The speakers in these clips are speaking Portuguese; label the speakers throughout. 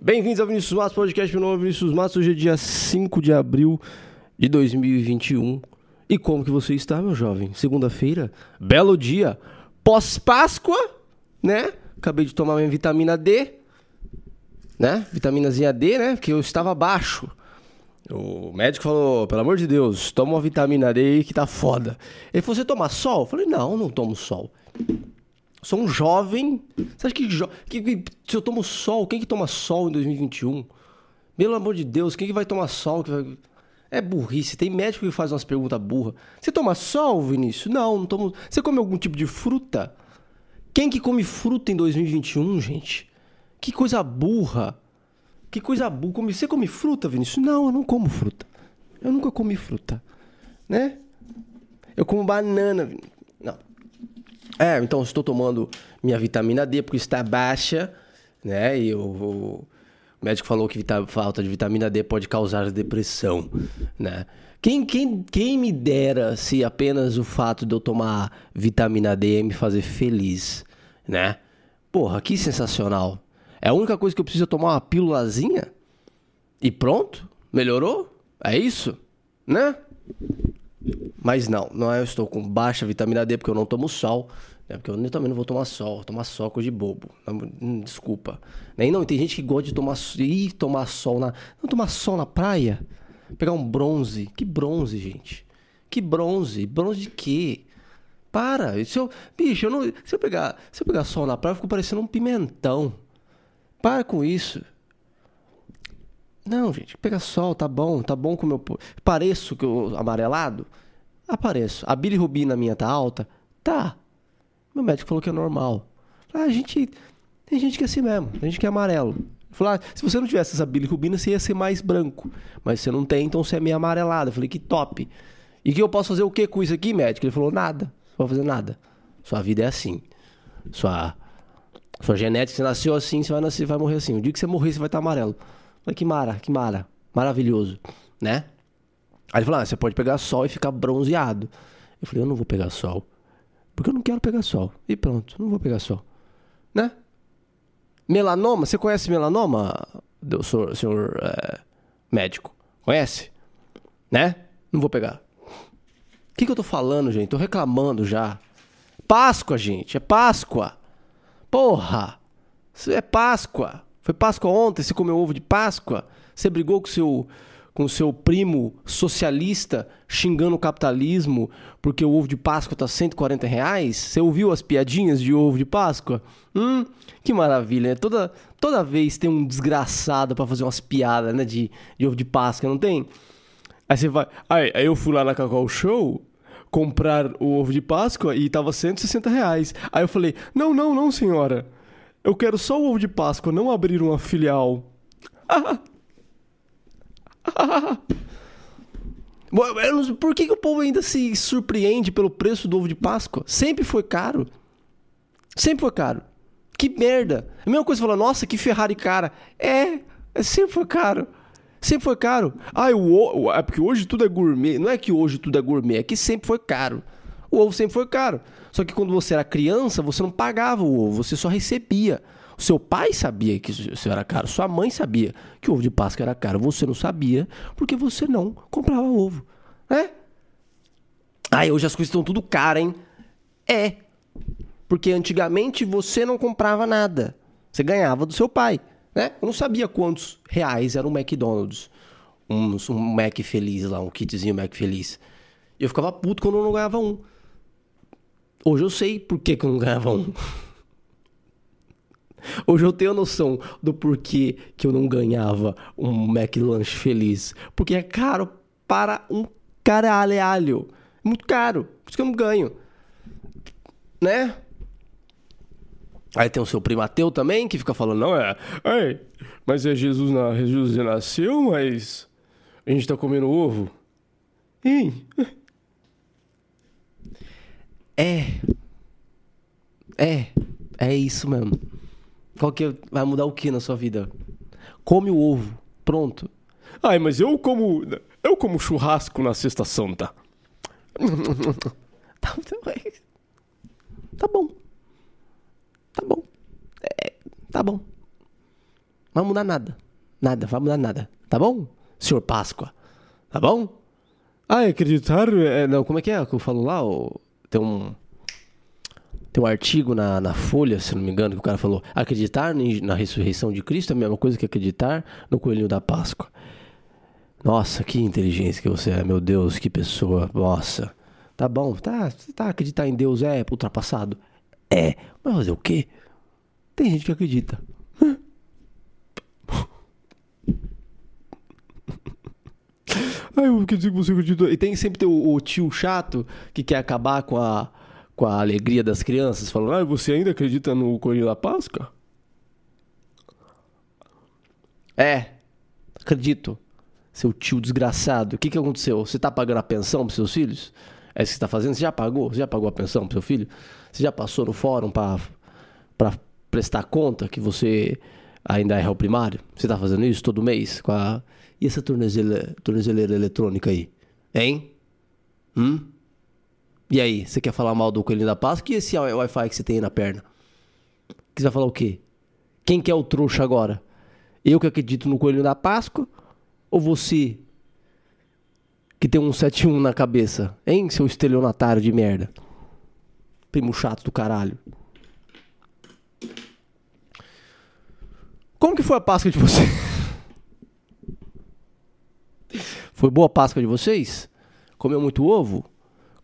Speaker 1: Bem-vindos ao Vinícius Matos Podcast. Meu nome é Vinícius Matos. Hoje é dia 5 de abril de 2021. E como que você está, meu jovem? Segunda-feira, belo dia, pós-Páscoa, né? Acabei de tomar minha vitamina D, né? Vitaminazinha D, né? Porque eu estava baixo. O médico falou, pelo amor de Deus, toma uma vitamina D aí que tá foda. Ele falou, você toma sol? Eu falei, não, não tomo sol. Sou um jovem. Você acha que, jo... que, que se eu tomo sol, quem que toma sol em 2021? Pelo amor de Deus, quem que vai tomar sol? Vai... É burrice. Tem médico que faz umas perguntas burras. Você toma sol, Vinícius? Não, não tomo. Você come algum tipo de fruta? Quem que come fruta em 2021, gente? Que coisa burra. Que coisa burra. Você come fruta, Vinícius? Não, eu não como fruta. Eu nunca comi fruta. Né? Eu como banana. Não. É, então estou tomando minha vitamina D porque está baixa, né? E o, o médico falou que falta de vitamina D pode causar depressão, né? Quem, quem, quem me dera se apenas o fato de eu tomar vitamina D me fazer feliz, né? Porra, que sensacional. É a única coisa que eu preciso é tomar uma pílulazinha e pronto? Melhorou? É isso? Né? Mas não, não é eu estou com baixa vitamina D porque eu não tomo sol. Né? Porque eu também não vou tomar sol, tomar sol coisa de bobo. Hum, desculpa. Nem não, tem gente que gosta de tomar, ir tomar sol na. Não tomar sol na praia. Pegar um bronze. Que bronze, gente? Que bronze? Bronze de quê? Para. Se eu, bicho, eu não, se, eu pegar, se eu pegar sol na praia, eu fico parecendo um pimentão. Para com isso. Não, gente, pega sol, tá bom, tá bom como eu pareço que eu amarelado? Apareço. A bilirrubina minha tá alta? Tá. Meu médico falou que é normal. Ah, a gente tem gente que é assim mesmo, tem gente que é amarelo. Falou, ah, se você não tivesse essa bilirrubina, você ia ser mais branco. Mas você não tem, então você é meio amarelado. Eu falei, que top. E que eu posso fazer o que com isso aqui, médico? Ele falou, nada. Não vou fazer nada. Sua vida é assim. Sua sua genética, você nasceu assim, você vai nascer, vai morrer assim. O dia que você morrer, você vai estar amarelo. Falei, que mara, que mara. Maravilhoso, né? Aí ele falou, ah, você pode pegar sol e ficar bronzeado. Eu falei, eu não vou pegar sol. Porque eu não quero pegar sol. E pronto, não vou pegar sol. Né? Melanoma, você conhece melanoma, senhor, senhor é, médico? Conhece? Né? Não vou pegar. O que, que eu tô falando, gente? Tô reclamando já. Páscoa, gente. É Páscoa. Porra! É Páscoa. Foi Páscoa ontem, você comeu ovo de Páscoa? Você brigou com seu com seu primo socialista xingando o capitalismo porque o ovo de Páscoa tá 140 reais? Você ouviu as piadinhas de ovo de Páscoa? Hum, que maravilha, né? Toda, toda vez tem um desgraçado para fazer umas piadas, né, de, de ovo de Páscoa, não tem? Aí você vai... Aí, aí eu fui lá na Cacau Show comprar o ovo de Páscoa e tava 160 reais. Aí eu falei, não, não, não, senhora. Eu quero só o ovo de Páscoa, não abrir uma filial. Por que, que o povo ainda se surpreende pelo preço do ovo de Páscoa? Sempre foi caro. Sempre foi caro. Que merda. A mesma coisa falar, nossa, que Ferrari cara. É, é sempre foi caro. Sempre foi caro. Ah, o, é porque hoje tudo é gourmet. Não é que hoje tudo é gourmet, é que sempre foi caro. O ovo sempre foi caro. Só que quando você era criança, você não pagava o ovo, você só recebia. O seu pai sabia que isso era caro, sua mãe sabia que o ovo de Páscoa era caro. Você não sabia porque você não comprava ovo, né? Aí hoje as coisas estão tudo caras, hein? É. Porque antigamente você não comprava nada. Você ganhava do seu pai. Né? Eu não sabia quantos reais era um McDonald's. Um, um Mac feliz lá, um kitzinho Mac feliz. E eu ficava puto quando eu não ganhava um. Hoje eu sei por que, que eu não ganhava um. Hoje eu tenho noção do porquê que eu não ganhava um McLanche feliz. Porque é caro para um caralho. Muito caro. Por isso que eu não ganho. Né? Aí tem o seu primo ateu também, que fica falando, não é, Ei, mas é Jesus, na, Jesus nasceu, mas a gente tá comendo ovo. Hein? É. É. É isso mesmo. Qual que é, vai mudar o que na sua vida? Come o ovo. Pronto. Ai, mas eu como. Eu como churrasco na sexta santa. tá, tá bom. Tá bom. É, tá bom. Vai mudar nada. Nada, vai mudar nada. Tá bom? Senhor Páscoa. Tá bom? Ah, acreditar. É, não, como é que é que eu falo lá? Tem um. Tem um artigo na, na Folha, se não me engano, que o cara falou: acreditar na ressurreição de Cristo é a mesma coisa que acreditar no coelhinho da Páscoa. Nossa, que inteligência que você é, meu Deus, que pessoa. Nossa. Tá bom, tá, tá acreditar em Deus é ultrapassado? É, mas fazer o quê? Tem gente que acredita. Ai, eu quer dizer que você acredita. E tem sempre o, o, tio chato que quer acabar com a, com a alegria das crianças, falando: Ah, você ainda acredita no Coelho da Páscoa? É, acredito. Seu tio desgraçado. O que, que aconteceu? Você tá pagando a pensão pros seus filhos? É isso que você tá fazendo? Você já pagou? Você já pagou a pensão pro seu filho? Você já passou no fórum para prestar conta que você ainda é réu primário? Você tá fazendo isso todo mês? Com a... E essa tornezeleira, tornezeleira eletrônica aí? Hein? Hum? E aí, você quer falar mal do coelhinho da Páscoa? E esse Wi-Fi que você tem aí na perna? Que você vai falar o quê? Quem que é o trouxa agora? Eu que acredito no coelhinho da Páscoa? Ou você que tem um 71 na cabeça? Hein, seu estelionatário de merda? Primo chato do caralho. Como que foi a Páscoa de vocês? Foi boa a Páscoa de vocês? Comeu muito ovo?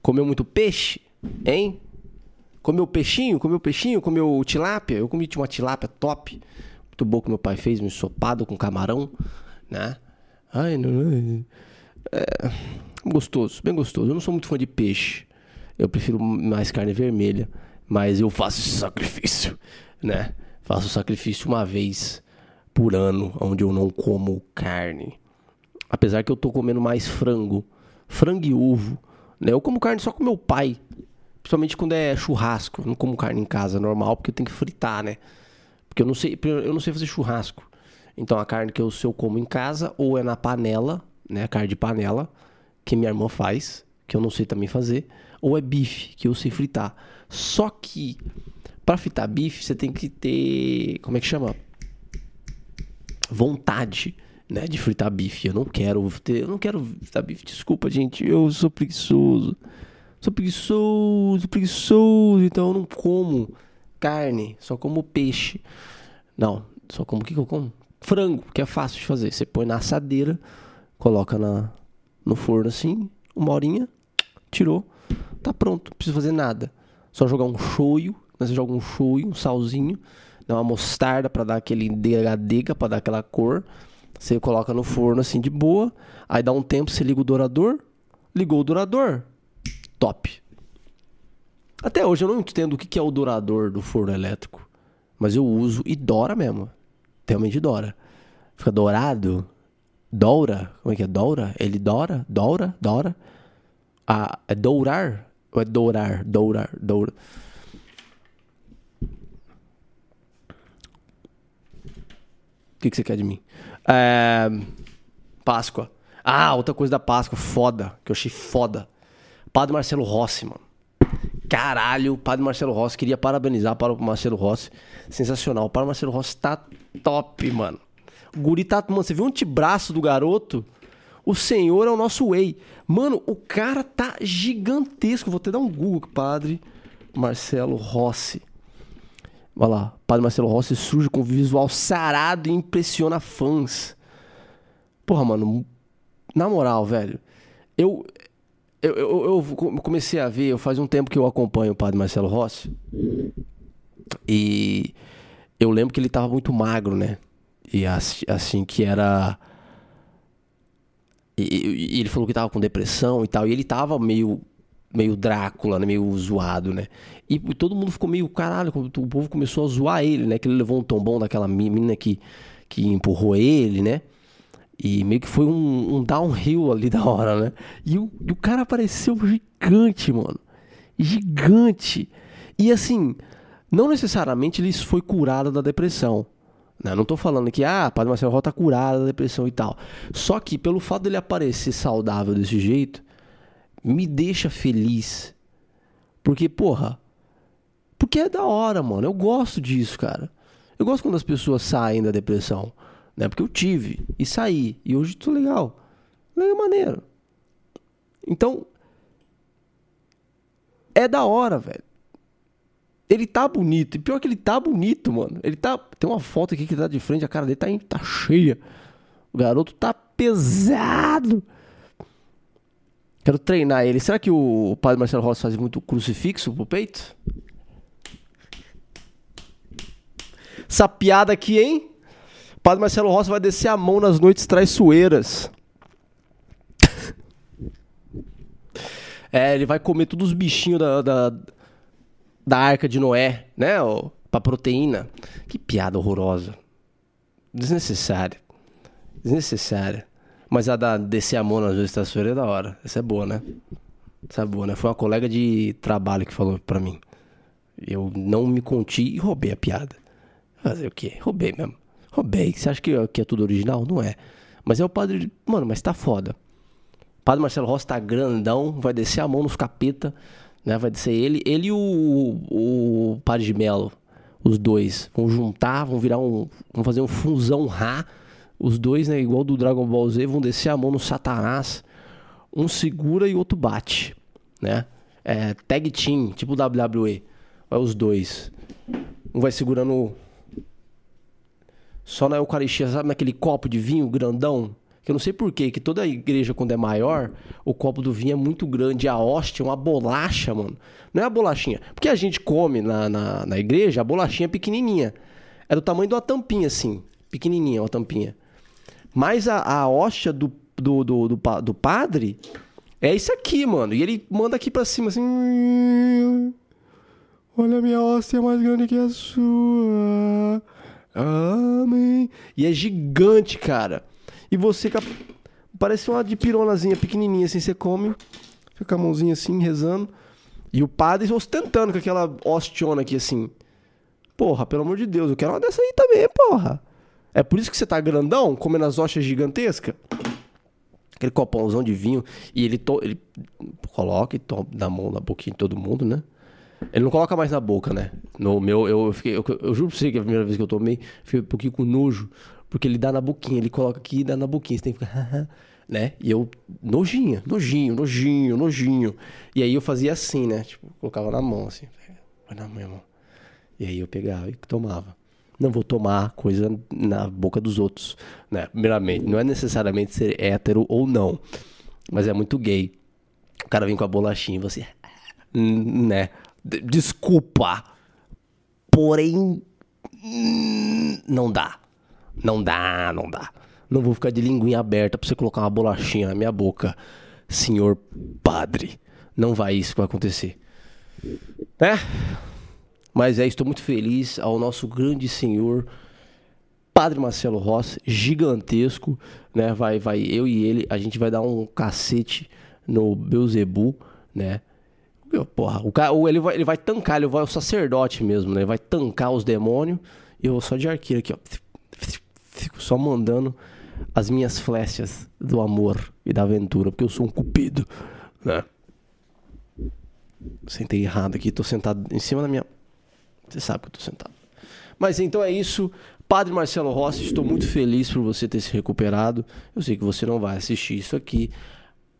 Speaker 1: Comeu muito peixe? Hein? Comeu peixinho? Comeu peixinho? Comeu tilápia? Eu comi uma tilápia top. Muito boa que meu pai fez, um ensopado com camarão, né? Ai, não. É, gostoso, bem gostoso. Eu não sou muito fã de peixe. Eu prefiro mais carne vermelha. Mas eu faço esse sacrifício, né? Faço o sacrifício uma vez por ano, onde eu não como carne. Apesar que eu tô comendo mais frango, frango e ovo, né? Eu como carne só com meu pai, principalmente quando é churrasco. Eu não como carne em casa normal, porque eu tenho que fritar, né? Porque eu não sei, eu não sei fazer churrasco. Então a carne que eu, se eu como em casa ou é na panela, né, carne de panela, que minha irmã faz, que eu não sei também fazer, ou é bife, que eu sei fritar. Só que para fritar bife, você tem que ter, como é que chama? Vontade, né, de fritar bife. Eu não quero ter, eu não quero fritar bife. Desculpa, gente, eu sou preguiçoso. Sou preguiçoso, preguiçoso, então eu não como carne, só como peixe. Não, só como o que, que eu como? Frango, que é fácil de fazer. Você põe na assadeira, coloca na, no forno assim, uma horinha, tirou, tá pronto, não precisa fazer nada. Só jogar um shoyu, né? você joga um shoyu, um salzinho, dá uma mostarda para dar aquele dega-dega, para dar aquela cor. Você coloca no forno assim de boa, aí dá um tempo, você liga o dourador, ligou o dourador, top. Até hoje eu não entendo o que é o dourador do forno elétrico, mas eu uso e dora mesmo, realmente dora. Fica dourado, Doura? Como é que é? Doura? Ele dora? Doura? Dora? Ah, é dourar? Ou é dourar? Dourar? Doura? Que, que você quer de mim? É... Páscoa. Ah, outra coisa da Páscoa, foda, que eu achei foda. Padre Marcelo Rossi, mano. Caralho, Padre Marcelo Rossi. Queria parabenizar para o Marcelo Rossi. Sensacional. O Padre Marcelo Rossi tá top, mano. O guri tá. Mano, você viu o antebraço do garoto? O senhor é o nosso whey. Mano, o cara tá gigantesco. Vou até dar um Google, padre Marcelo Rossi. Olha lá, Padre Marcelo Rossi surge com visual sarado e impressiona fãs. Porra, mano, na moral, velho, eu, eu, eu, eu comecei a ver, faz um tempo que eu acompanho o Padre Marcelo Rossi. E eu lembro que ele tava muito magro, né? E assim que era. E, e, ele falou que tava com depressão e tal. E ele tava meio. Meio Drácula, né? Meio zoado, né? E todo mundo ficou meio, caralho, o povo começou a zoar ele, né? Que ele levou um tombão daquela menina que, que empurrou ele, né? E meio que foi um, um downhill ali da hora, né? E o, e o cara apareceu gigante, mano. Gigante. E assim, não necessariamente ele foi curado da depressão. Né? Não estou falando que, ah, Padre Marcelo Ró tá curado da depressão e tal. Só que pelo fato dele aparecer saudável desse jeito, me deixa feliz. Porque, porra, porque é da hora, mano. Eu gosto disso, cara. Eu gosto quando as pessoas saem da depressão. né? Porque eu tive e saí. E hoje tô legal. Legal maneiro. Então, é da hora, velho. Ele tá bonito. E pior que ele tá bonito, mano. Ele tá. Tem uma foto aqui que tá de frente, a cara dele tá, tá cheia. O garoto tá pesado. Quero treinar ele. Será que o padre Marcelo Rossi faz muito crucifixo pro peito? Essa piada aqui, hein? O padre Marcelo Rossi vai descer a mão nas noites traiçoeiras. é, ele vai comer todos os bichinhos da, da, da arca de Noé, né? Pra proteína. Que piada horrorosa. Desnecessária. Desnecessária. Mas a da descer a mão nas noites traiçoeiras é da hora. Essa é boa, né? Essa é boa, né? Foi uma colega de trabalho que falou pra mim. Eu não me conti e roubei a piada. Fazer o quê? Roubei mesmo. Roubei. Você acha que, que é tudo original? Não é. Mas é o padre. Mano, mas tá foda. O padre Marcelo Rossi tá grandão, vai descer a mão nos capeta, né? Vai descer ele. Ele e o, o, padre de Melo. Os dois. Vão juntar, vão virar um. Vão fazer um fusão Rá. Os dois, né? Igual do Dragon Ball Z, vão descer a mão no Satanás. Um segura e o outro bate. Né? É, tag team, tipo WWE. Vai os dois. Um vai segurando só na Eucaristia, sabe naquele copo de vinho grandão? Que eu não sei porquê, que toda igreja, quando é maior, o copo do vinho é muito grande. A hóstia, uma bolacha, mano. Não é a bolachinha. Porque a gente come na, na, na igreja, a bolachinha é pequenininha. É do tamanho de uma tampinha, assim. Pequenininha, uma tampinha. Mas a, a hóstia do, do, do, do, do padre é isso aqui, mano. E ele manda aqui pra cima, assim... Olha, minha hóstia é mais grande que a sua. Amém. E é gigante, cara. E você parece uma de pironazinha pequenininha assim, você come, fica a mãozinha assim rezando. E o padre ostentando com aquela ostiona aqui assim. Porra, pelo amor de Deus, eu quero uma dessa aí também, porra. É por isso que você tá grandão, comendo as hostias gigantescas? Aquele copãozão de vinho. E ele, to... ele coloca e toma, dá a mão na boquinha de todo mundo, né? Ele não coloca mais na boca, né? No meu, eu, fiquei. Eu, eu, juro pra você que a primeira vez que eu tomei, fiquei um pouquinho com nojo. Porque ele dá na boquinha, ele coloca aqui e dá na boquinha. Você tem que ficar. né? E eu, nojinho, nojinho, nojinho, nojinho. E aí eu fazia assim, né? Tipo, colocava na mão, assim. Vai na minha mão. E aí eu pegava e tomava. Não vou tomar coisa na boca dos outros, né? Primeiramente, não é necessariamente ser hétero ou não. Mas é muito gay. O cara vem com a bolachinha e você. Né? Desculpa. Porém. Não dá. Não dá, não dá. Não vou ficar de linguinha aberta pra você colocar uma bolachinha na minha boca, senhor padre. Não vai isso que vai acontecer. Né? Mas é, estou muito feliz ao nosso grande senhor Padre Marcelo Rossi, gigantesco, né? Vai, vai, eu e ele, a gente vai dar um cacete no Beuzebu, né? Porra, o cara, ele vai, ele vai tancar, ele vai o sacerdote mesmo, né? Ele vai tancar os demônios e eu vou só de arqueiro aqui, ó. Fico só mandando as minhas flechas do amor e da aventura, porque eu sou um cupido, né? Sentei errado aqui, tô sentado em cima da minha. Você sabe que eu tô sentado. Mas então é isso. Padre Marcelo Rossi, estou muito feliz por você ter se recuperado. Eu sei que você não vai assistir isso aqui,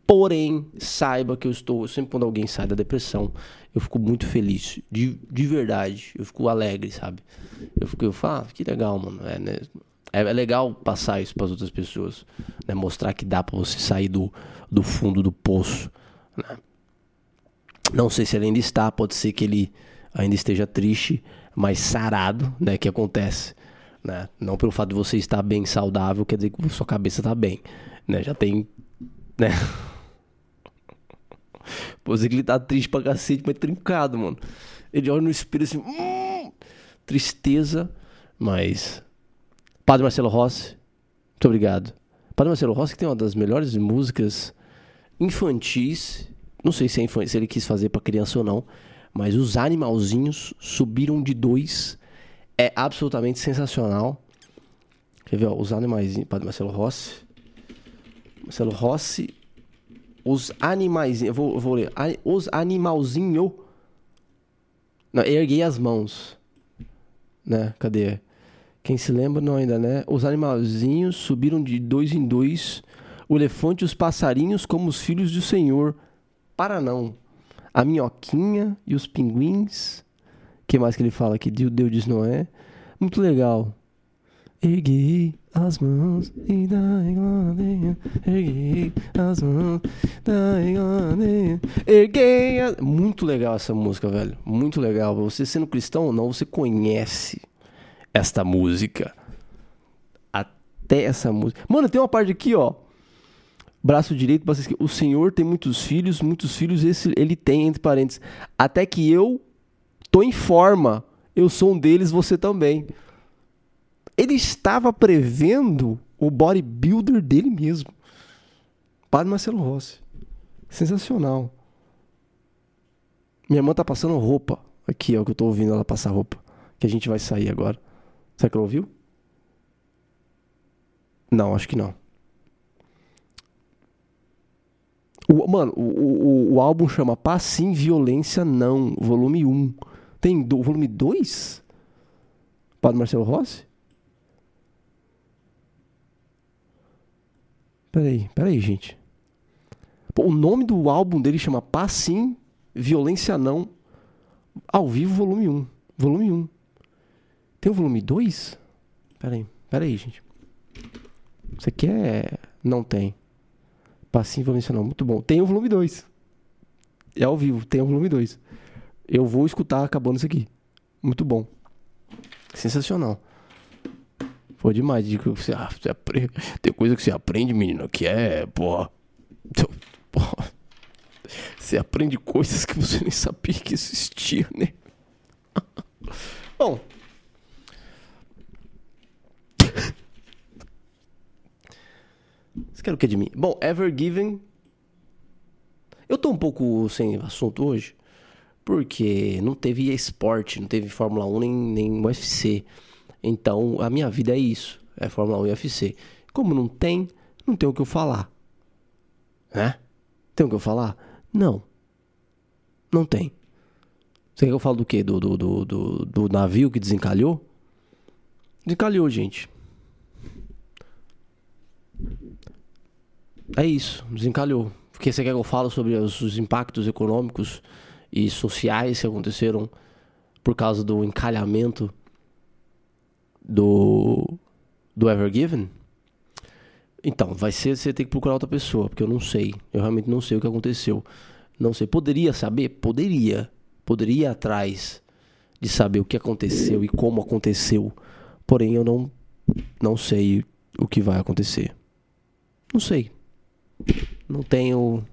Speaker 1: Porém, saiba que eu estou. Sempre quando alguém sai da depressão, eu fico muito feliz. De, de verdade. Eu fico alegre, sabe? Eu fico, eu falo, ah, que legal, mano. É, né? é, é legal passar isso para as outras pessoas. Né? Mostrar que dá para você sair do, do fundo do poço. Né? Não sei se ele ainda está, pode ser que ele ainda esteja triste, mas sarado, né? Que acontece. Né? Não pelo fato de você estar bem saudável, quer dizer que sua cabeça está bem. Né? Já tem. Né? Pô, que ele tá triste pra cacete, mas trincado, mano. Ele olha no espelho assim, hum, tristeza, mas. Padre Marcelo Rossi, muito obrigado. Padre Marcelo Rossi que tem uma das melhores músicas infantis. Não sei se, é infan... se ele quis fazer para criança ou não, mas os animalzinhos subiram de dois. É absolutamente sensacional. Quer ver, ó, os animaizinhos. Padre Marcelo Rossi. Marcelo Rossi os animais. Eu vou, vou ler. Os animalzinho. Não, erguei as mãos. Né? Cadê? Quem se lembra, não ainda, né? Os animalzinhos subiram de dois em dois. O elefante e os passarinhos como os filhos do Senhor. Para não. A minhoquinha e os pinguins. que mais que ele fala aqui? Deus diz Noé. Muito legal. Erguei as mãos e dai glória. Erguei as mãos, dai glória. Erguei as... Muito legal essa música, velho. Muito legal. Você sendo cristão ou não, você conhece esta música. Até essa música. Mano, tem uma parte aqui, ó. Braço direito, braço esquerdo. O Senhor tem muitos filhos, muitos filhos esse, ele tem, entre parênteses. Até que eu tô em forma. Eu sou um deles, você também ele estava prevendo o bodybuilder dele mesmo. Padre Marcelo Rossi. Sensacional. Minha irmã tá passando roupa. Aqui é o que eu tô ouvindo ela passar roupa. Que a gente vai sair agora. Será que ela ouviu? Não, acho que não. O, mano, o, o, o álbum chama Paz Sim, Violência Não, volume 1. Tem do, volume 2? Padre Marcelo Rossi? Peraí, peraí, gente. Pô, o nome do álbum dele chama Paz Sim, Violência Não. Ao vivo, volume 1. Volume 1. Tem o volume 2? Peraí, peraí, gente. Isso aqui é. Não tem. Violência Não. Muito bom. Tem o volume 2. É ao vivo, tem o volume 2. Eu vou escutar acabando isso aqui. Muito bom. Sensacional. Foi demais. De que você, ah, você aprende, tem coisa que você aprende, menino, que é, porra. porra. Você aprende coisas que você nem sabia que existiam, né? Bom. Você quer o que de mim? Bom, Ever Given. Eu tô um pouco sem assunto hoje. Porque não teve esporte, não teve Fórmula 1 nem, nem UFC. Então, a minha vida é isso, é Fórmula 1 e UFC. Como não tem, não tem o que eu falar. Né? Tem o que eu falar? Não. Não tem. Você quer que eu fale do quê? Do, do, do, do, do navio que desencalhou? Desencalhou, gente. É isso, desencalhou. Porque você quer que eu fale sobre os, os impactos econômicos e sociais que aconteceram por causa do encalhamento do, do Ever Given? Então, vai ser você ter que procurar outra pessoa, porque eu não sei. Eu realmente não sei o que aconteceu. Não sei. Poderia saber? Poderia. Poderia ir atrás de saber o que aconteceu e como aconteceu. Porém, eu não, não sei o que vai acontecer. Não sei. Não tenho.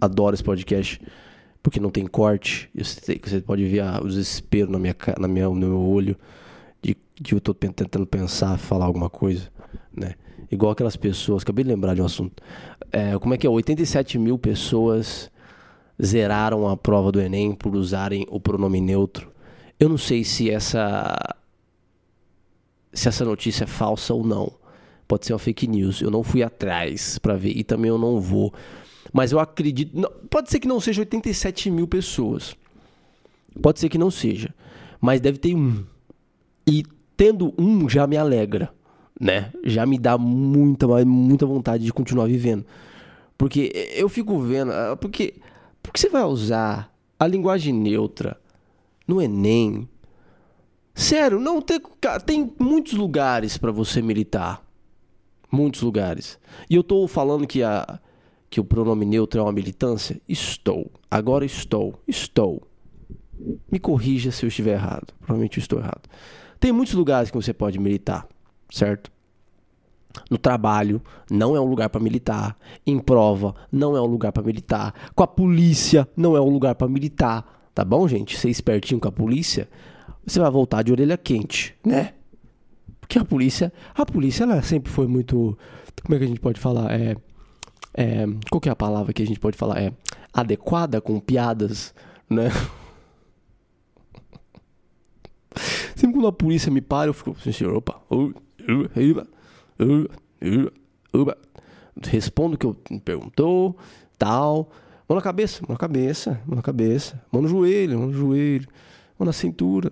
Speaker 1: Adoro esse podcast porque não tem corte. Você pode ver o desespero na minha, na minha, no meu olho de, de eu tô tentando pensar, falar alguma coisa, né? Igual aquelas pessoas, acabei de lembrar de um assunto. É, como é que é? 87 mil pessoas zeraram a prova do Enem por usarem o pronome neutro. Eu não sei se essa se essa notícia é falsa ou não. Pode ser uma fake news. Eu não fui atrás para ver e também eu não vou mas eu acredito. Não, pode ser que não seja 87 mil pessoas. Pode ser que não seja. Mas deve ter um. E tendo um já me alegra. Né? Já me dá muita, muita vontade de continuar vivendo. Porque eu fico vendo. Ah, porque, porque você vai usar a linguagem neutra no Enem? Sério, não tem, tem muitos lugares para você militar. Muitos lugares. E eu tô falando que a, que o pronome neutro é uma militância? Estou. Agora estou. Estou. Me corrija se eu estiver errado. Provavelmente eu estou errado. Tem muitos lugares que você pode militar, certo? No trabalho, não é um lugar para militar. Em prova, não é um lugar para militar. Com a polícia, não é um lugar para militar. Tá bom, gente? Ser espertinho com a polícia, você vai voltar de orelha quente, né? Porque a polícia, a polícia, ela sempre foi muito. Como é que a gente pode falar? É é, qual que é a palavra que a gente pode falar? É adequada com piadas, né? Sempre quando a polícia me para, eu fico assim, opa, respondo o que eu me perguntou, tal, Mão na cabeça, mão na cabeça, mão na cabeça, mão no joelho, mão no joelho, mão na cintura,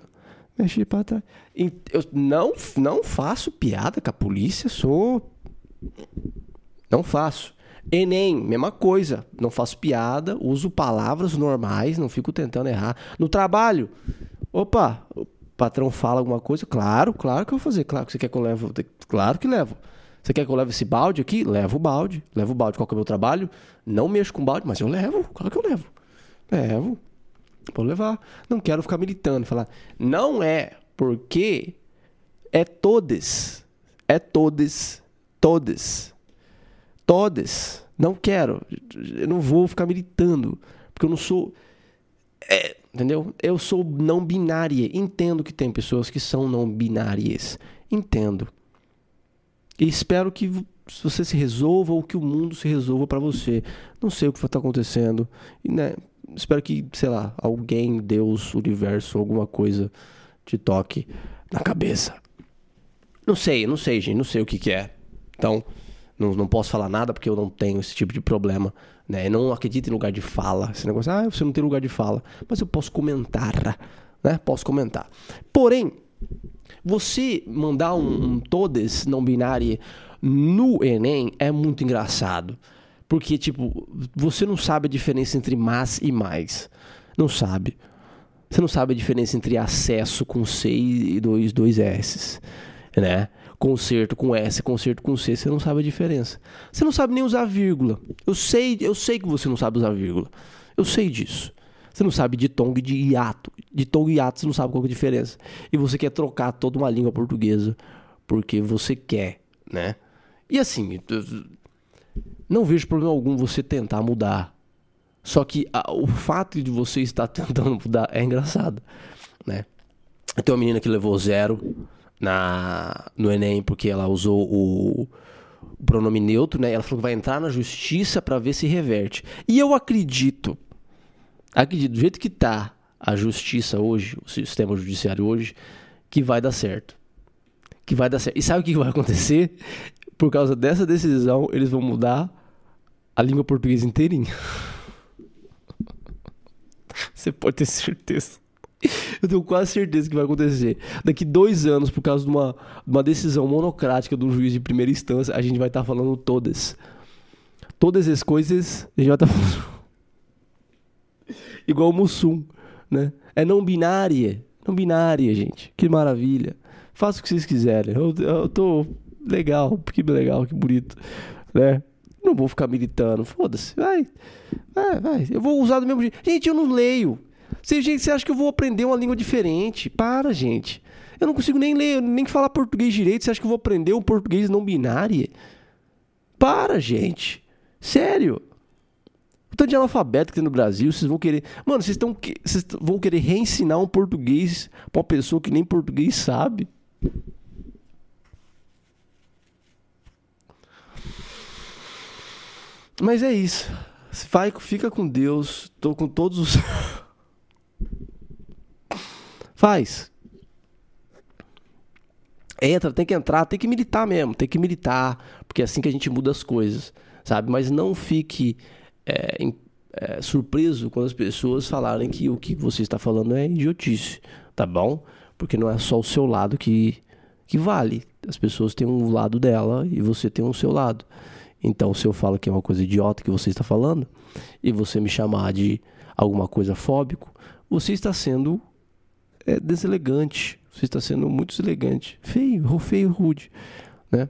Speaker 1: mexe pra trás. Eu não, não faço piada com a polícia, sou. Não faço. Enem, mesma coisa. Não faço piada, uso palavras normais, não fico tentando errar. No trabalho, opa, o patrão fala alguma coisa, claro, claro que eu vou fazer. Claro que você quer que eu levo, claro que levo. Você quer que eu leve esse balde aqui? Levo o balde. Levo o balde. Qual que é o meu trabalho? Não mexo com balde, mas eu levo. Claro que eu levo. Levo. Vou levar. Não quero ficar militando. Falar, não é porque é todes. É todes. Todes. Todes. Não quero. Eu não vou ficar militando. Porque eu não sou. É, entendeu? Eu sou não binária. Entendo que tem pessoas que são não binárias. Entendo. E espero que você se resolva ou que o mundo se resolva para você. Não sei o que está acontecendo. E, né, espero que, sei lá, alguém, Deus, universo, alguma coisa te toque na cabeça. Não sei, não sei, gente, não sei o que, que é. Então, não, não posso falar nada porque eu não tenho esse tipo de problema. Né? Eu não acredito em lugar de fala. Esse negócio, ah, você não tem lugar de fala. Mas eu posso comentar, né? Posso comentar. Porém, você mandar um, um todes não binário no Enem é muito engraçado. Porque, tipo, você não sabe a diferença entre mas e mais. Não sabe. Você não sabe a diferença entre acesso com C e dois, dois S, né? Concerto com S, concerto com C, você não sabe a diferença. Você não sabe nem usar vírgula. Eu sei, eu sei que você não sabe usar vírgula. Eu sei disso. Você não sabe de tongue e de hiato. De tongue e hiato você não sabe qual é a diferença. E você quer trocar toda uma língua portuguesa porque você quer, né? E assim, não vejo problema algum você tentar mudar. Só que a, o fato de você estar tentando mudar é engraçado, né? Tem uma menina que levou zero na, no Enem porque ela usou o, o pronome neutro, né? Ela falou que vai entrar na justiça para ver se reverte. E eu acredito acredito, do jeito que está a justiça hoje, o sistema judiciário hoje, que vai dar certo. Que vai dar certo. E sabe o que vai acontecer? Por causa dessa decisão, eles vão mudar a língua portuguesa inteirinha. Você pode ter certeza. Eu tenho quase certeza que vai acontecer. Daqui dois anos, por causa de uma, uma decisão monocrática do juiz de primeira instância, a gente vai estar tá falando todas. Todas as coisas, a gente vai estar tá falando igual o Mussum, né? É não binária. Não binária, gente. Que maravilha. Faça o que vocês quiserem. Eu, eu tô legal, que legal, que bonito, né? Não vou ficar militando. Foda-se. Vai. Vai, vai. Eu vou usar do mesmo jeito. Gente, eu não leio. Você, gente, você acha que eu vou aprender uma língua diferente? Para, gente. Eu não consigo nem ler, nem falar português direito. Você acha que eu vou aprender um português não binário? Para, gente. Sério. O tanto de analfabeto que tem no Brasil, vocês vão querer. Mano, vocês, estão, vocês vão querer reensinar um português pra uma pessoa que nem português sabe. Mas é isso. Vai, fica com Deus. Tô com todos os. Faz. Entra, tem que entrar, tem que militar mesmo, tem que militar, porque é assim que a gente muda as coisas, sabe? Mas não fique é, é, surpreso quando as pessoas falarem que o que você está falando é idiotice, tá bom? Porque não é só o seu lado que, que vale. As pessoas têm um lado dela e você tem o um seu lado. Então, se eu falo que é uma coisa idiota que você está falando e você me chamar de alguma coisa fóbico, você está sendo é, deselegante. Você está sendo muito deselegante. Feio, feio, rude, né?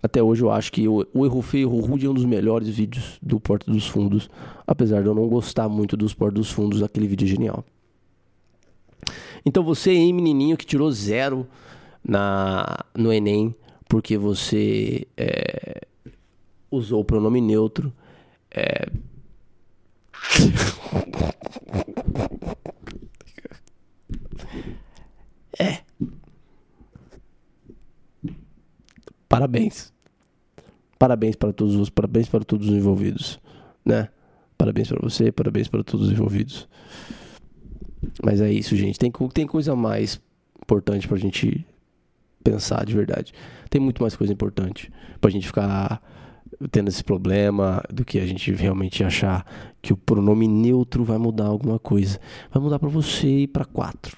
Speaker 1: Até hoje eu acho que o, o Erro Feio Erro Rude é um dos melhores vídeos do Porta dos Fundos. Apesar de eu não gostar muito dos Porta dos Fundos, aquele vídeo é genial. Então você aí, menininho que tirou zero na, no Enem, porque você é, usou o pronome neutro. É... é. Parabéns. Parabéns para todos os, parabéns para todos os envolvidos, né? Parabéns para você, parabéns para todos os envolvidos. Mas é isso, gente. Tem, tem coisa mais importante pra gente pensar de verdade. Tem muito mais coisa importante pra gente ficar tendo esse problema do que a gente realmente achar que o pronome neutro vai mudar alguma coisa. Vai mudar para você e para quatro,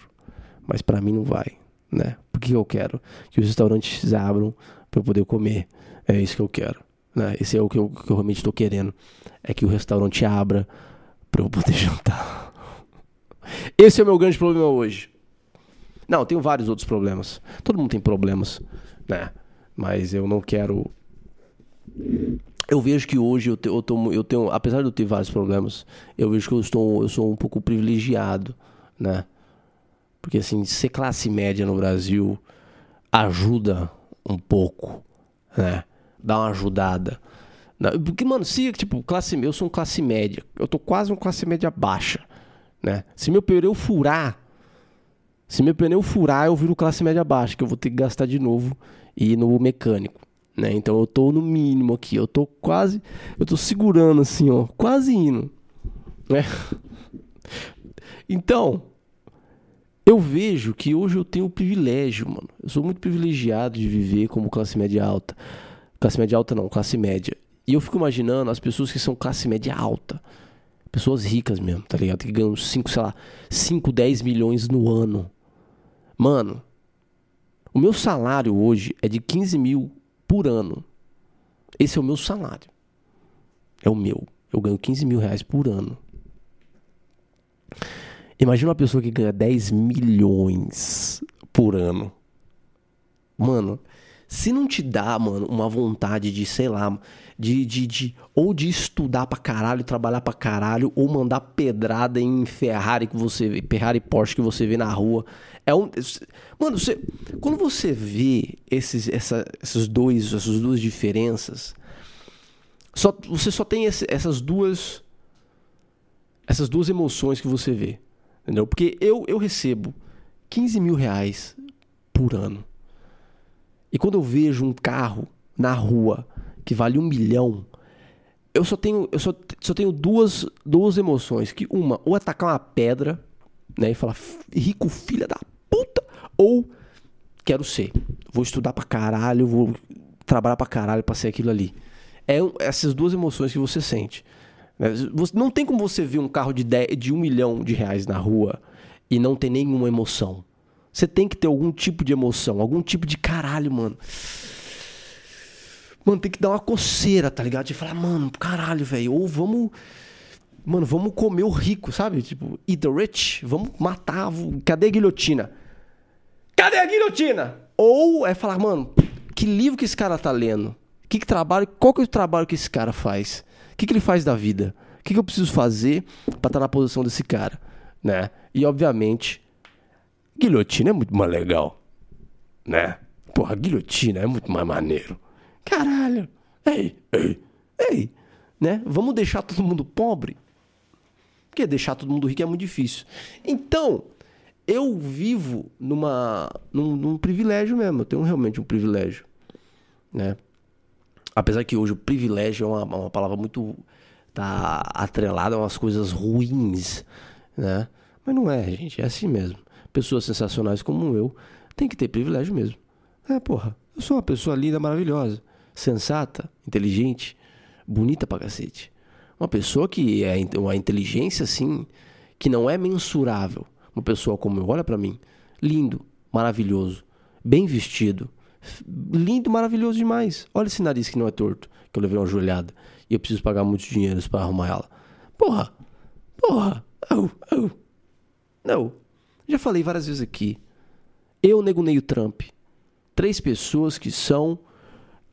Speaker 1: mas para mim não vai, né? Porque eu quero que os restaurantes abram para eu poder comer. É isso que eu quero, né? Esse é o que eu, que eu realmente estou querendo, é que o restaurante abra para eu poder jantar. Esse é o meu grande problema hoje. Não, tenho vários outros problemas. Todo mundo tem problemas, né? Mas eu não quero eu vejo que hoje eu, te, eu, eu tenho, apesar de eu ter vários problemas, eu vejo que eu estou, eu sou um pouco privilegiado, né? Porque assim, ser classe média no Brasil ajuda um pouco, né? Dá uma ajudada. Porque, mano, se, tipo, classe eu sou um classe média, eu tô quase uma classe média baixa, né? Se meu pneu furar, se meu pneu furar, eu viro classe média baixa, que eu vou ter que gastar de novo e ir no mecânico. Né? Então eu tô no mínimo aqui, eu tô quase, eu tô segurando assim, ó, quase indo, né? Então, eu vejo que hoje eu tenho o privilégio, mano. Eu sou muito privilegiado de viver como classe média alta. Classe média alta não, classe média. E eu fico imaginando as pessoas que são classe média alta. Pessoas ricas mesmo, tá ligado? Que ganham 5, sei lá, 5, 10 milhões no ano. Mano, o meu salário hoje é de 15 mil por ano. Esse é o meu salário. É o meu. Eu ganho 15 mil reais por ano. Imagina uma pessoa que ganha 10 milhões por ano. Mano, se não te dá, mano, uma vontade de, sei lá, de, de, de ou de estudar pra caralho, trabalhar pra caralho, ou mandar pedrada em Ferrari que você vê, Ferrari Porsche que você vê na rua. É um, mano, você, quando você vê esses, essa, esses dois, essas duas diferenças, só, você só tem esse, essas duas essas duas emoções que você vê, entendeu? Porque eu, eu recebo 15 mil reais por ano. E quando eu vejo um carro na rua que vale um milhão, eu só tenho, eu só, só tenho duas, duas emoções. Que uma, ou atacar uma pedra, né? E falar, rico filha da puta, ou quero ser. Vou estudar pra caralho, vou trabalhar pra caralho pra ser aquilo ali. É essas duas emoções que você sente. Né? Não tem como você ver um carro de, 10, de um milhão de reais na rua e não ter nenhuma emoção. Você tem que ter algum tipo de emoção, algum tipo de caralho, mano. Mano, tem que dar uma coceira, tá ligado? De falar, mano, caralho, velho. Ou vamos. Mano, vamos comer o rico, sabe? Tipo, eat the rich. Vamos matar. Cadê a guilhotina? Cadê a guilhotina? Ou é falar, mano, que livro que esse cara tá lendo? Que, que trabalho, qual que é o trabalho que esse cara faz? O que, que ele faz da vida? O que, que eu preciso fazer para estar tá na posição desse cara? Né? E obviamente Guilhotina é muito mais legal. Né? Porra, guilhotina é muito mais maneiro. Caralho. Ei, ei, ei. Né? Vamos deixar todo mundo pobre? Porque deixar todo mundo rico é muito difícil. Então, eu vivo numa, num, num privilégio mesmo. Eu tenho realmente um privilégio. Né? Apesar que hoje o privilégio é uma, uma palavra muito. tá atrelada a umas coisas ruins. Né? Mas não é, gente. É assim mesmo pessoas sensacionais como eu têm que ter privilégio mesmo. É, porra, eu sou uma pessoa linda, maravilhosa, sensata, inteligente, bonita pra cacete. Uma pessoa que é uma inteligência assim, que não é mensurável. Uma pessoa como eu, olha para mim, lindo, maravilhoso, bem vestido, lindo, maravilhoso demais. Olha esse nariz que não é torto, que eu levei uma joelhada e eu preciso pagar muitos dinheiros para arrumar ela. Porra, porra, oh. Não, já falei várias vezes aqui. Eu, Nego Neio Trump. Três pessoas que são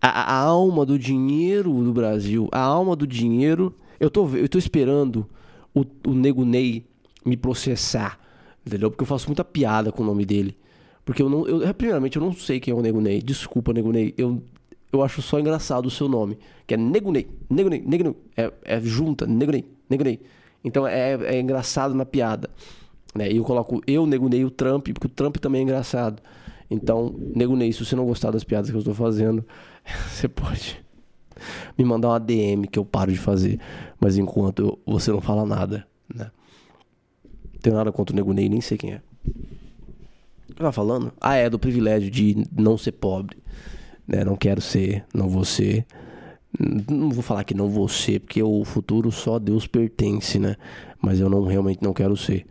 Speaker 1: a, a, alma do dinheiro do Brasil. A alma do dinheiro. Eu tô, eu tô esperando o, o Nego Ney me processar. Entendeu? Porque eu faço muita piada com o nome dele. Porque eu não. Eu, primeiramente, eu não sei quem é o Nego Ney. Desculpa, Nego Ney. Eu, eu acho só engraçado o seu nome. Que é Nego Ney. Nego Ney. Nego Ney. É, é junta. Nego Ney. Nego Ney. Então é, é engraçado na piada. Né? E eu coloco eu, Nego Ney, o Trump, porque o Trump também é engraçado. Então, Nego Ney, se você não gostar das piadas que eu estou fazendo, você pode me mandar uma DM que eu paro de fazer. Mas enquanto eu, você não fala nada, né? Não tenho nada contra o Nego Ney, nem sei quem é. Eu tava falando? Ah, é, do privilégio de não ser pobre. Né? Não quero ser, não vou ser. Não vou falar que não vou ser, porque o futuro só a Deus pertence, né? Mas eu não realmente não quero ser.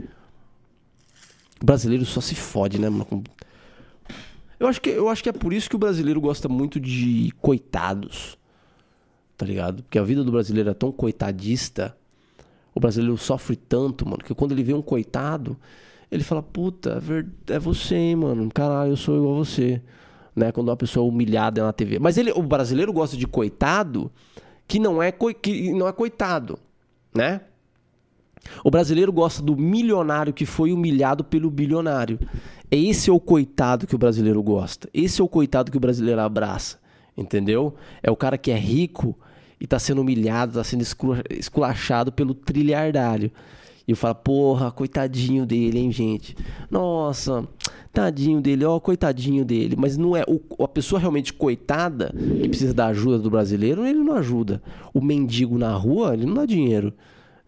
Speaker 1: O brasileiro só se fode, né, mano? Eu acho, que, eu acho que é por isso que o brasileiro gosta muito de coitados. Tá ligado? Porque a vida do brasileiro é tão coitadista. O brasileiro sofre tanto, mano, que quando ele vê um coitado, ele fala: Puta, é você, hein, mano. Caralho, eu sou igual a você né? Quando uma pessoa é humilhada na TV. Mas ele, o brasileiro gosta de coitado que não é, que não é coitado, né? O brasileiro gosta do milionário que foi humilhado pelo bilionário. Esse é o coitado que o brasileiro gosta. Esse é o coitado que o brasileiro abraça. Entendeu? É o cara que é rico e está sendo humilhado, está sendo esculachado pelo trilhardário. E eu falo, porra, coitadinho dele, hein, gente? Nossa, tadinho dele, ó, coitadinho dele. Mas não é. O, a pessoa realmente coitada, que precisa da ajuda do brasileiro, ele não ajuda. O mendigo na rua, ele não dá dinheiro,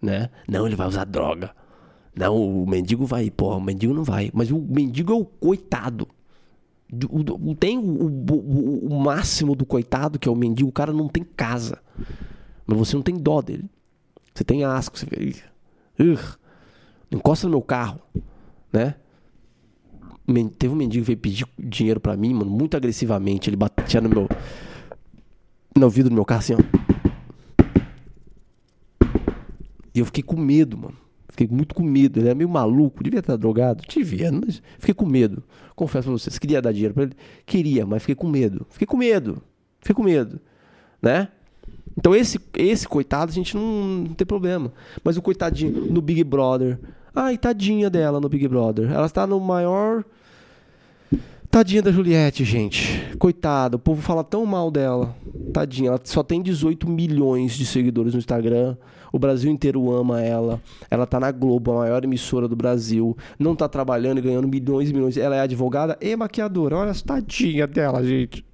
Speaker 1: né? Não, ele vai usar droga. Não, o mendigo vai, porra, o mendigo não vai. Mas o mendigo é o coitado. O, tem o, o, máximo do coitado, que é o mendigo, o cara não tem casa. Mas você não tem dó dele. Você tem asco, você. Ugh, não encosta no meu carro, né? Teve um mendigo que veio pedir dinheiro para mim, mano, muito agressivamente. Ele batia no meu. No vidro do meu carro assim, ó. E eu fiquei com medo, mano. Fiquei muito com medo. Ele era meio maluco, devia estar drogado. Devia, mas fiquei com medo. Confesso pra vocês, queria dar dinheiro pra ele. Queria, mas fiquei com medo. Fiquei com medo. Fiquei com medo. Né? Então esse, esse coitado a gente não, não tem problema. Mas o coitadinho no Big Brother. Ai, tadinha dela no Big Brother. Ela está no maior. Tadinha da Juliette, gente. Coitada, o povo fala tão mal dela. Tadinha, ela só tem 18 milhões de seguidores no Instagram. O Brasil inteiro ama ela. Ela tá na Globo, a maior emissora do Brasil. Não tá trabalhando e ganhando milhões e milhões. Ela é advogada e maquiadora. Olha, tadinha dela, gente.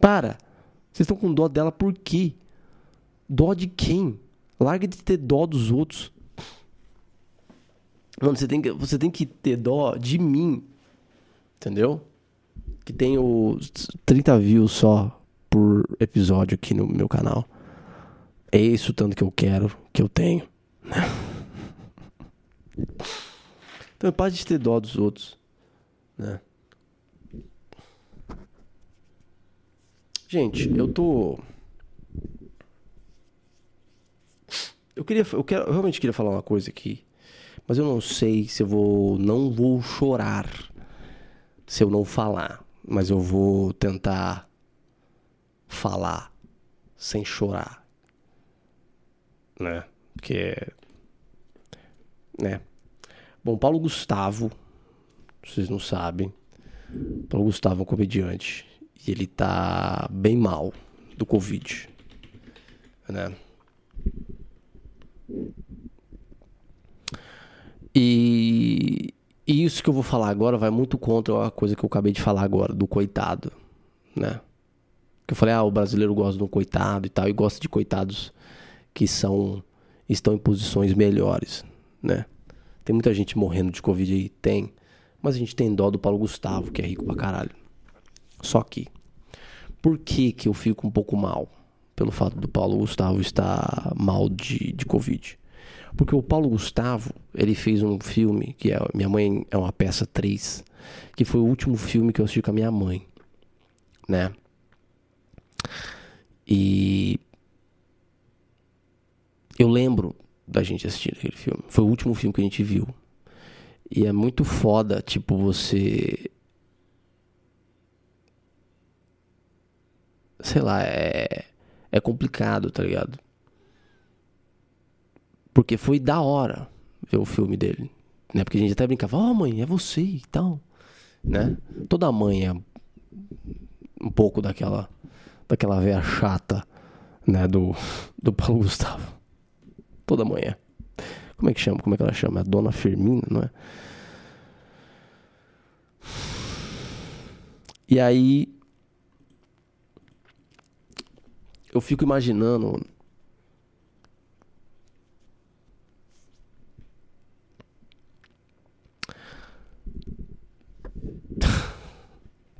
Speaker 1: Para. Vocês estão com dó dela por quê? Dó de quem? Larga de ter dó dos outros. Mano, você tem que, você tem que ter dó de mim. Entendeu? Que os 30 views só por episódio aqui no meu canal. É isso tanto que eu quero, que eu tenho. Então, pare de ter dó dos outros, né? Gente, eu tô. Eu queria. Eu, quero, eu realmente queria falar uma coisa aqui. Mas eu não sei se eu vou. Não vou chorar se eu não falar. Mas eu vou tentar falar sem chorar. Né? Porque. Né? Bom, Paulo Gustavo. Vocês não sabem. Paulo Gustavo é um comediante e ele tá bem mal do Covid, né? E, e isso que eu vou falar agora vai muito contra a coisa que eu acabei de falar agora, do coitado, né? Que eu falei, ah, o brasileiro gosta de um coitado e tal, e gosta de coitados que são estão em posições melhores, né? Tem muita gente morrendo de Covid aí, tem. Mas a gente tem dó do Paulo Gustavo, que é rico pra caralho. Só que, por que, que eu fico um pouco mal pelo fato do Paulo Gustavo estar mal de, de Covid? Porque o Paulo Gustavo, ele fez um filme que é Minha Mãe é uma Peça 3, que foi o último filme que eu assisti com a minha mãe, né? E eu lembro da gente assistir aquele filme. Foi o último filme que a gente viu. E é muito foda, tipo, você sei lá, é, é complicado, tá ligado? Porque foi da hora ver o filme dele, né? Porque a gente até brincava, ó oh, mãe, é você e tal, né? Toda mãe é um pouco daquela, daquela veia chata, né? Do, do Paulo Gustavo. Toda é. Como é que chama? Como é que ela chama? A Dona Firmina, não é? E aí eu fico imaginando.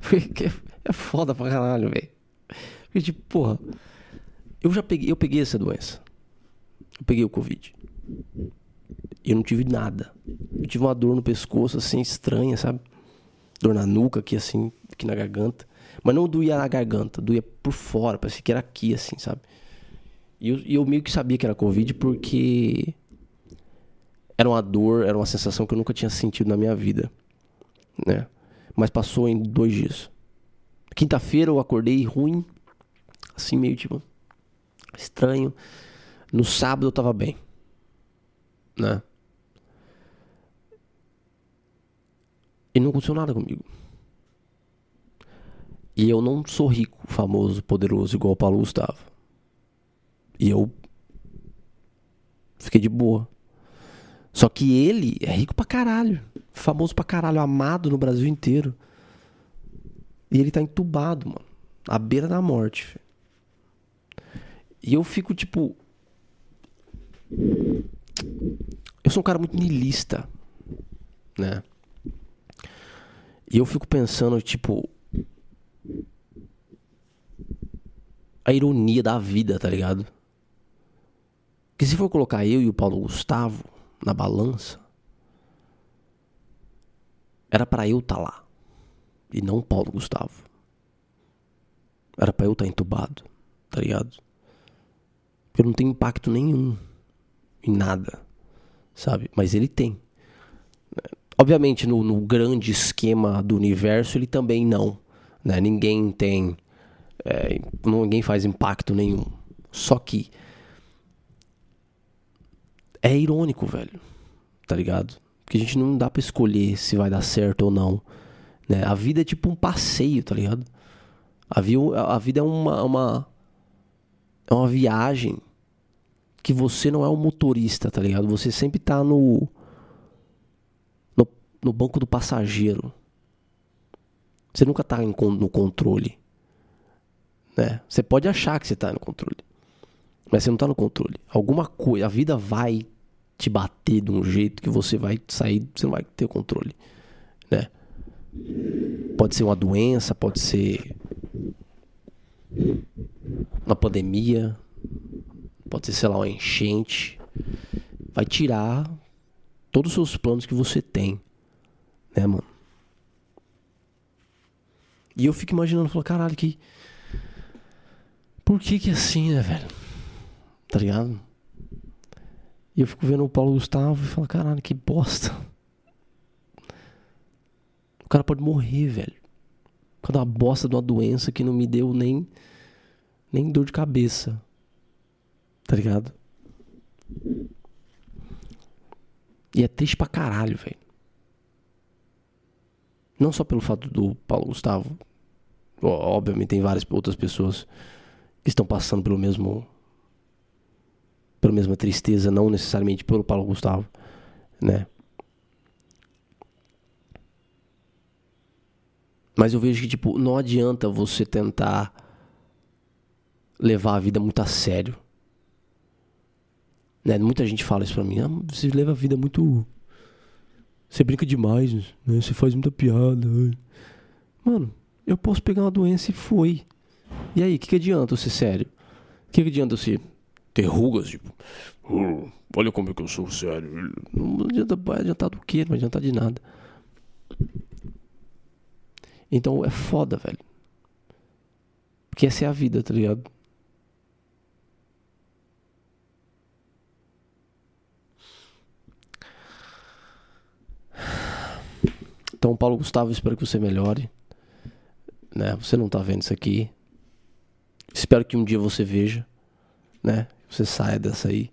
Speaker 1: é foda pra caralho, velho. Porque, tipo, porra, Eu já peguei, eu peguei essa doença. Eu peguei o Covid. E eu não tive nada. Eu tive uma dor no pescoço, assim, estranha, sabe? Dor na nuca, aqui, assim, aqui na garganta. Mas não doía na garganta, doía por fora, parecia que era aqui, assim, sabe? E eu, e eu meio que sabia que era Covid porque era uma dor, era uma sensação que eu nunca tinha sentido na minha vida, né? Mas passou em dois dias. Quinta-feira eu acordei ruim, assim meio tipo estranho. No sábado eu tava bem, né? E não aconteceu nada comigo. E eu não sou rico, famoso, poderoso igual o Paulo Gustavo. E eu fiquei de boa. Só que ele é rico pra caralho. Famoso pra caralho, amado no Brasil inteiro. E ele tá entubado, mano. À beira da morte. Filho. E eu fico tipo. Eu sou um cara muito niilista, né? E eu fico pensando, tipo. A ironia da vida, tá ligado? Que se for colocar eu e o Paulo Gustavo na balança, era para eu estar tá lá e não Paulo Gustavo. Era para eu estar tá entubado, tá ligado? Porque não tem impacto nenhum em nada, sabe? Mas ele tem. Obviamente, no, no grande esquema do universo, ele também não. Né? Ninguém tem. É, ninguém faz impacto nenhum. Só que é irônico, velho. Tá ligado? Porque a gente não dá para escolher se vai dar certo ou não. Né? A vida é tipo um passeio, tá ligado? A, vi a vida é uma, uma. É uma viagem que você não é o motorista, tá ligado? Você sempre tá no. No, no banco do passageiro. Você nunca tá em, no controle. Né? Você pode achar que você tá no controle. Mas você não tá no controle. Alguma coisa. A vida vai te bater de um jeito que você vai sair, você não vai ter controle, né? Pode ser uma doença, pode ser uma pandemia, pode ser, sei lá, uma enchente. Vai tirar todos os seus planos que você tem, né, mano? E eu fico imaginando, falo, caralho, que. Por que que é assim, né, velho? Tá ligado? E eu fico vendo o Paulo Gustavo e falo, caralho, que bosta. O cara pode morrer, velho. Por causa da bosta de uma doença que não me deu nem, nem dor de cabeça. Tá ligado? E é triste pra caralho, velho. Não só pelo fato do Paulo Gustavo. Obviamente tem várias outras pessoas que estão passando pelo mesmo pela mesma tristeza, não necessariamente pelo Paulo Gustavo, né? Mas eu vejo que, tipo, não adianta você tentar levar a vida muito a sério. Né? Muita gente fala isso pra mim. Ah, você leva a vida muito. Você brinca demais, né? Você faz muita piada. Mano, eu posso pegar uma doença e foi. E aí, o que, que adianta eu ser sério? O que, que adianta eu ser ter rugas, tipo, oh, olha como é que eu sou sério. Não adianta, vai adiantar do quê? Não vai adiantar de nada. Então é foda, velho. Porque essa é a vida, tá ligado? Então, Paulo Gustavo, espero que você melhore. Né? Você não tá vendo isso aqui. Espero que um dia você veja, né? você saia dessa aí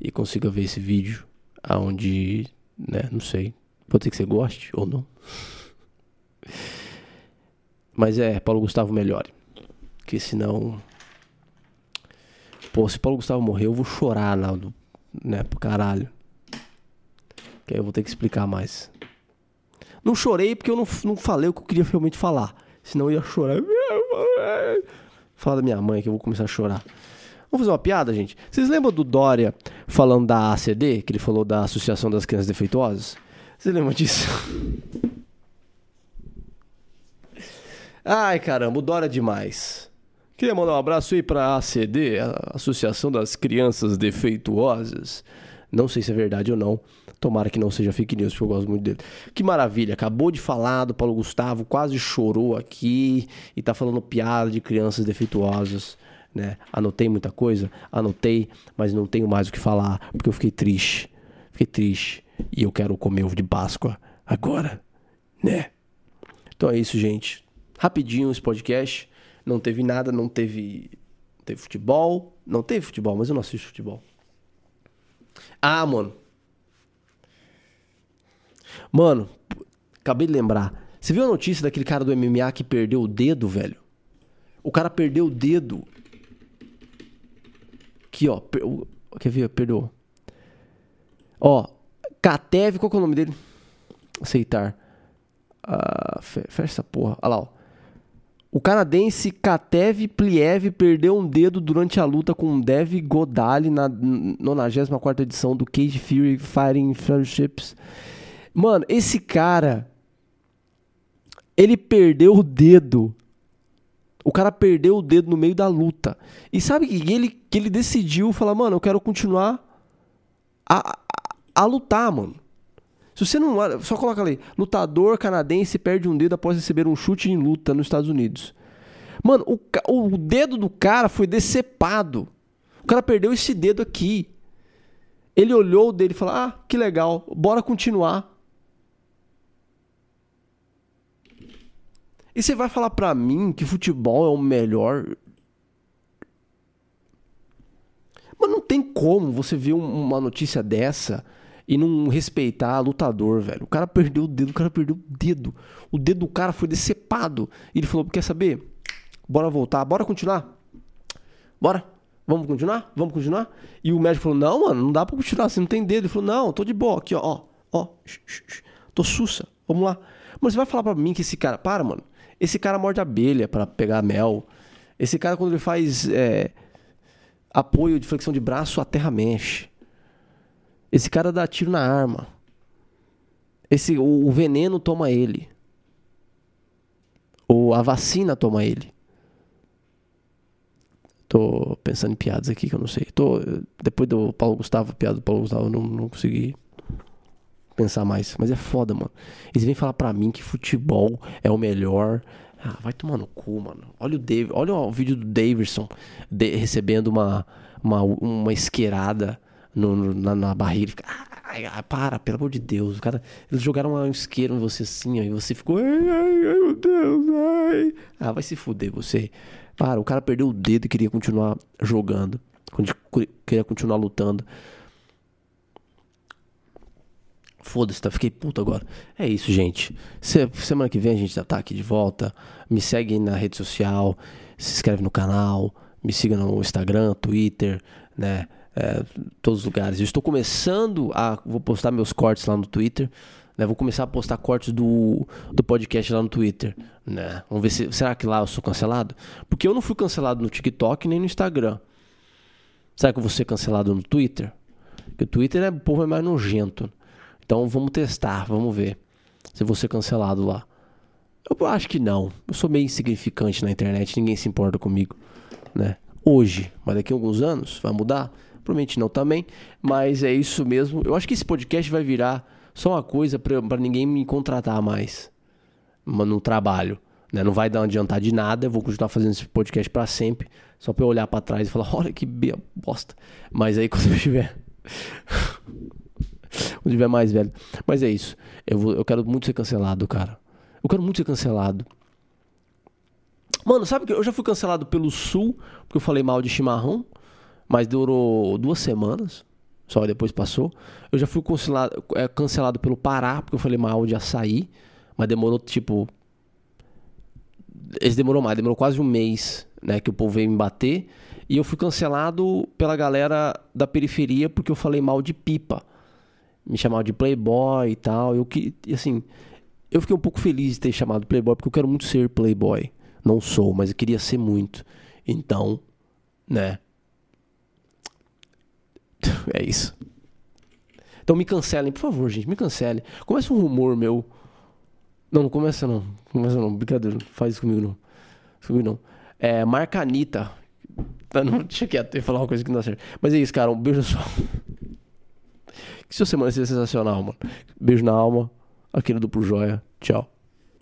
Speaker 1: e consiga ver esse vídeo aonde, né, não sei, pode ser que você goste ou não. Mas é, Paulo Gustavo melhore. Que senão. Pô, se Paulo Gustavo morrer, eu vou chorar, Naldo. Né, pro caralho. Que aí eu vou ter que explicar mais. Não chorei porque eu não, não falei o que eu queria realmente falar. Senão eu ia chorar. Falar da minha mãe que eu vou começar a chorar. Vamos fazer uma piada, gente? Vocês lembram do Dória falando da ACD, que ele falou da Associação das Crianças Defeituosas? Você lembra disso? Ai, caramba, o Dória é demais. Queria mandar um abraço aí para a ACD, a Associação das Crianças Defeituosas. Não sei se é verdade ou não. Tomara que não seja fake news, porque eu gosto muito dele. Que maravilha, acabou de falar do Paulo Gustavo, quase chorou aqui e tá falando piada de crianças defeituosas, né? Anotei muita coisa, anotei, mas não tenho mais o que falar, porque eu fiquei triste. Fiquei triste e eu quero comer ovo de Páscoa agora, né? Então é isso, gente. Rapidinho esse podcast. Não teve nada, não teve. Teve futebol. Não teve futebol, mas eu não assisto futebol. Ah, mano. Mano, acabei de lembrar. Você viu a notícia daquele cara do MMA que perdeu o dedo, velho? O cara perdeu o dedo. Aqui, ó. Per... Quer ver? Perdeu. Ó. Katev, qual que é o nome dele? Aceitar. Uh, fecha essa porra. Olha lá, ó. O canadense Katev Pliev perdeu um dedo durante a luta com Dev Godali na 94 edição do Cage Fury Fighting Friendships. Mano, esse cara ele perdeu o dedo. O cara perdeu o dedo no meio da luta. E sabe que ele, que ele decidiu falar, mano, eu quero continuar a, a, a lutar, mano. Se você não. Só coloca ali. Lutador canadense perde um dedo após receber um chute em luta nos Estados Unidos. Mano, o, o dedo do cara foi decepado. O cara perdeu esse dedo aqui. Ele olhou o dele e falou: Ah, que legal, bora continuar. E você vai falar pra mim que futebol é o melhor. Mas não tem como você ver uma notícia dessa e não respeitar lutador, velho. O cara perdeu o dedo, o cara perdeu o dedo. O dedo do cara foi decepado. E ele falou: quer saber? Bora voltar, bora continuar. Bora. Vamos continuar? Vamos continuar? E o médico falou: Não, mano, não dá pra continuar, você não tem dedo. Ele falou: Não, tô de boa, aqui, ó, ó, ó, tô sussa, vamos lá. Mas você vai falar pra mim que esse cara, para, mano, esse cara morde abelha para pegar mel. Esse cara, quando ele faz é, apoio de flexão de braço, a terra mexe. Esse cara dá tiro na arma. Esse, o, o veneno toma ele. Ou a vacina toma ele. Tô pensando em piadas aqui que eu não sei. Tô, depois do Paulo Gustavo, piada do Paulo Gustavo, eu não, não consegui pensar mais. Mas é foda, mano. Eles vêm falar pra mim que futebol é o melhor. Ah, vai tomar no cu, mano. Olha o Dave, olha o vídeo do Davidson de, recebendo uma, uma, uma esquerada no, no, na, na barriga. Ai, ai, para, pelo amor de Deus. O cara, eles jogaram um isqueiro em você assim, ó, e você ficou. Ai, ai, ai, meu Deus, ai. Ah, vai se fuder você. Para, o cara perdeu o dedo e queria continuar jogando. Queria continuar lutando. Foda-se, tá? Fiquei puto agora. É isso, gente. Se, semana que vem a gente tá aqui de volta. Me segue na rede social. Se inscreve no canal. Me siga no Instagram, Twitter, né? É, todos os lugares. Eu estou começando a. Vou postar meus cortes lá no Twitter. Né? Vou começar a postar cortes do, do podcast lá no Twitter. Né? Vamos ver se. Será que lá eu sou cancelado? Porque eu não fui cancelado no TikTok nem no Instagram. Será que eu vou ser cancelado no Twitter? Porque o Twitter é o povo é mais nojento. Então vamos testar, vamos ver se eu vou ser cancelado lá. Eu acho que não. Eu sou meio insignificante na internet, ninguém se importa comigo, né? Hoje, mas daqui a alguns anos vai mudar. Provavelmente não também, mas é isso mesmo. Eu acho que esse podcast vai virar só uma coisa para ninguém me contratar mais no trabalho. Né? Não vai dar adiantar de nada, eu vou continuar fazendo esse podcast para sempre, só para eu olhar para trás e falar, olha que bosta. Mas aí quando eu estiver quando tiver mais velho. Mas é isso. Eu, vou, eu quero muito ser cancelado, cara. Eu quero muito ser cancelado. Mano, sabe que eu já fui cancelado pelo Sul, porque eu falei mal de chimarrão mas durou duas semanas, só depois passou. Eu já fui cancelado, é, cancelado pelo Pará, porque eu falei mal de açaí, mas demorou tipo. Esse demorou mais, demorou quase um mês, né? Que o povo veio me bater. E eu fui cancelado pela galera da periferia porque eu falei mal de pipa. Me chamavam de playboy e tal. Eu que, assim, eu fiquei um pouco feliz de ter chamado playboy porque eu quero muito ser playboy. Não sou, mas eu queria ser muito. Então, né? É isso. Então me cancelem, por favor, gente, me cancelem. Começa um rumor meu. Não, não começa não. Não começa não. Brincadeira, faz isso comigo não. Isso comigo não. É, marca Anitta. Tá, não, deixa quieto, eu ia falar uma coisa que não dá certo. Mas é isso, cara. Um beijo só. Que sua semana seja sensacional, mano. Beijo na alma. Aqui no Duplo Joia. Tchau.